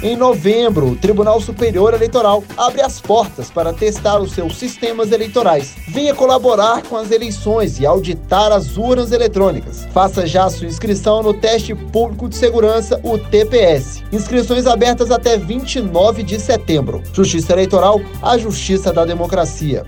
Em novembro, o Tribunal Superior Eleitoral abre as portas para testar os seus sistemas eleitorais. Venha colaborar com as eleições e auditar as urnas eletrônicas. Faça já sua inscrição no Teste Público de Segurança, o TPS. Inscrições abertas até 29 de setembro. Justiça Eleitoral, a justiça da democracia.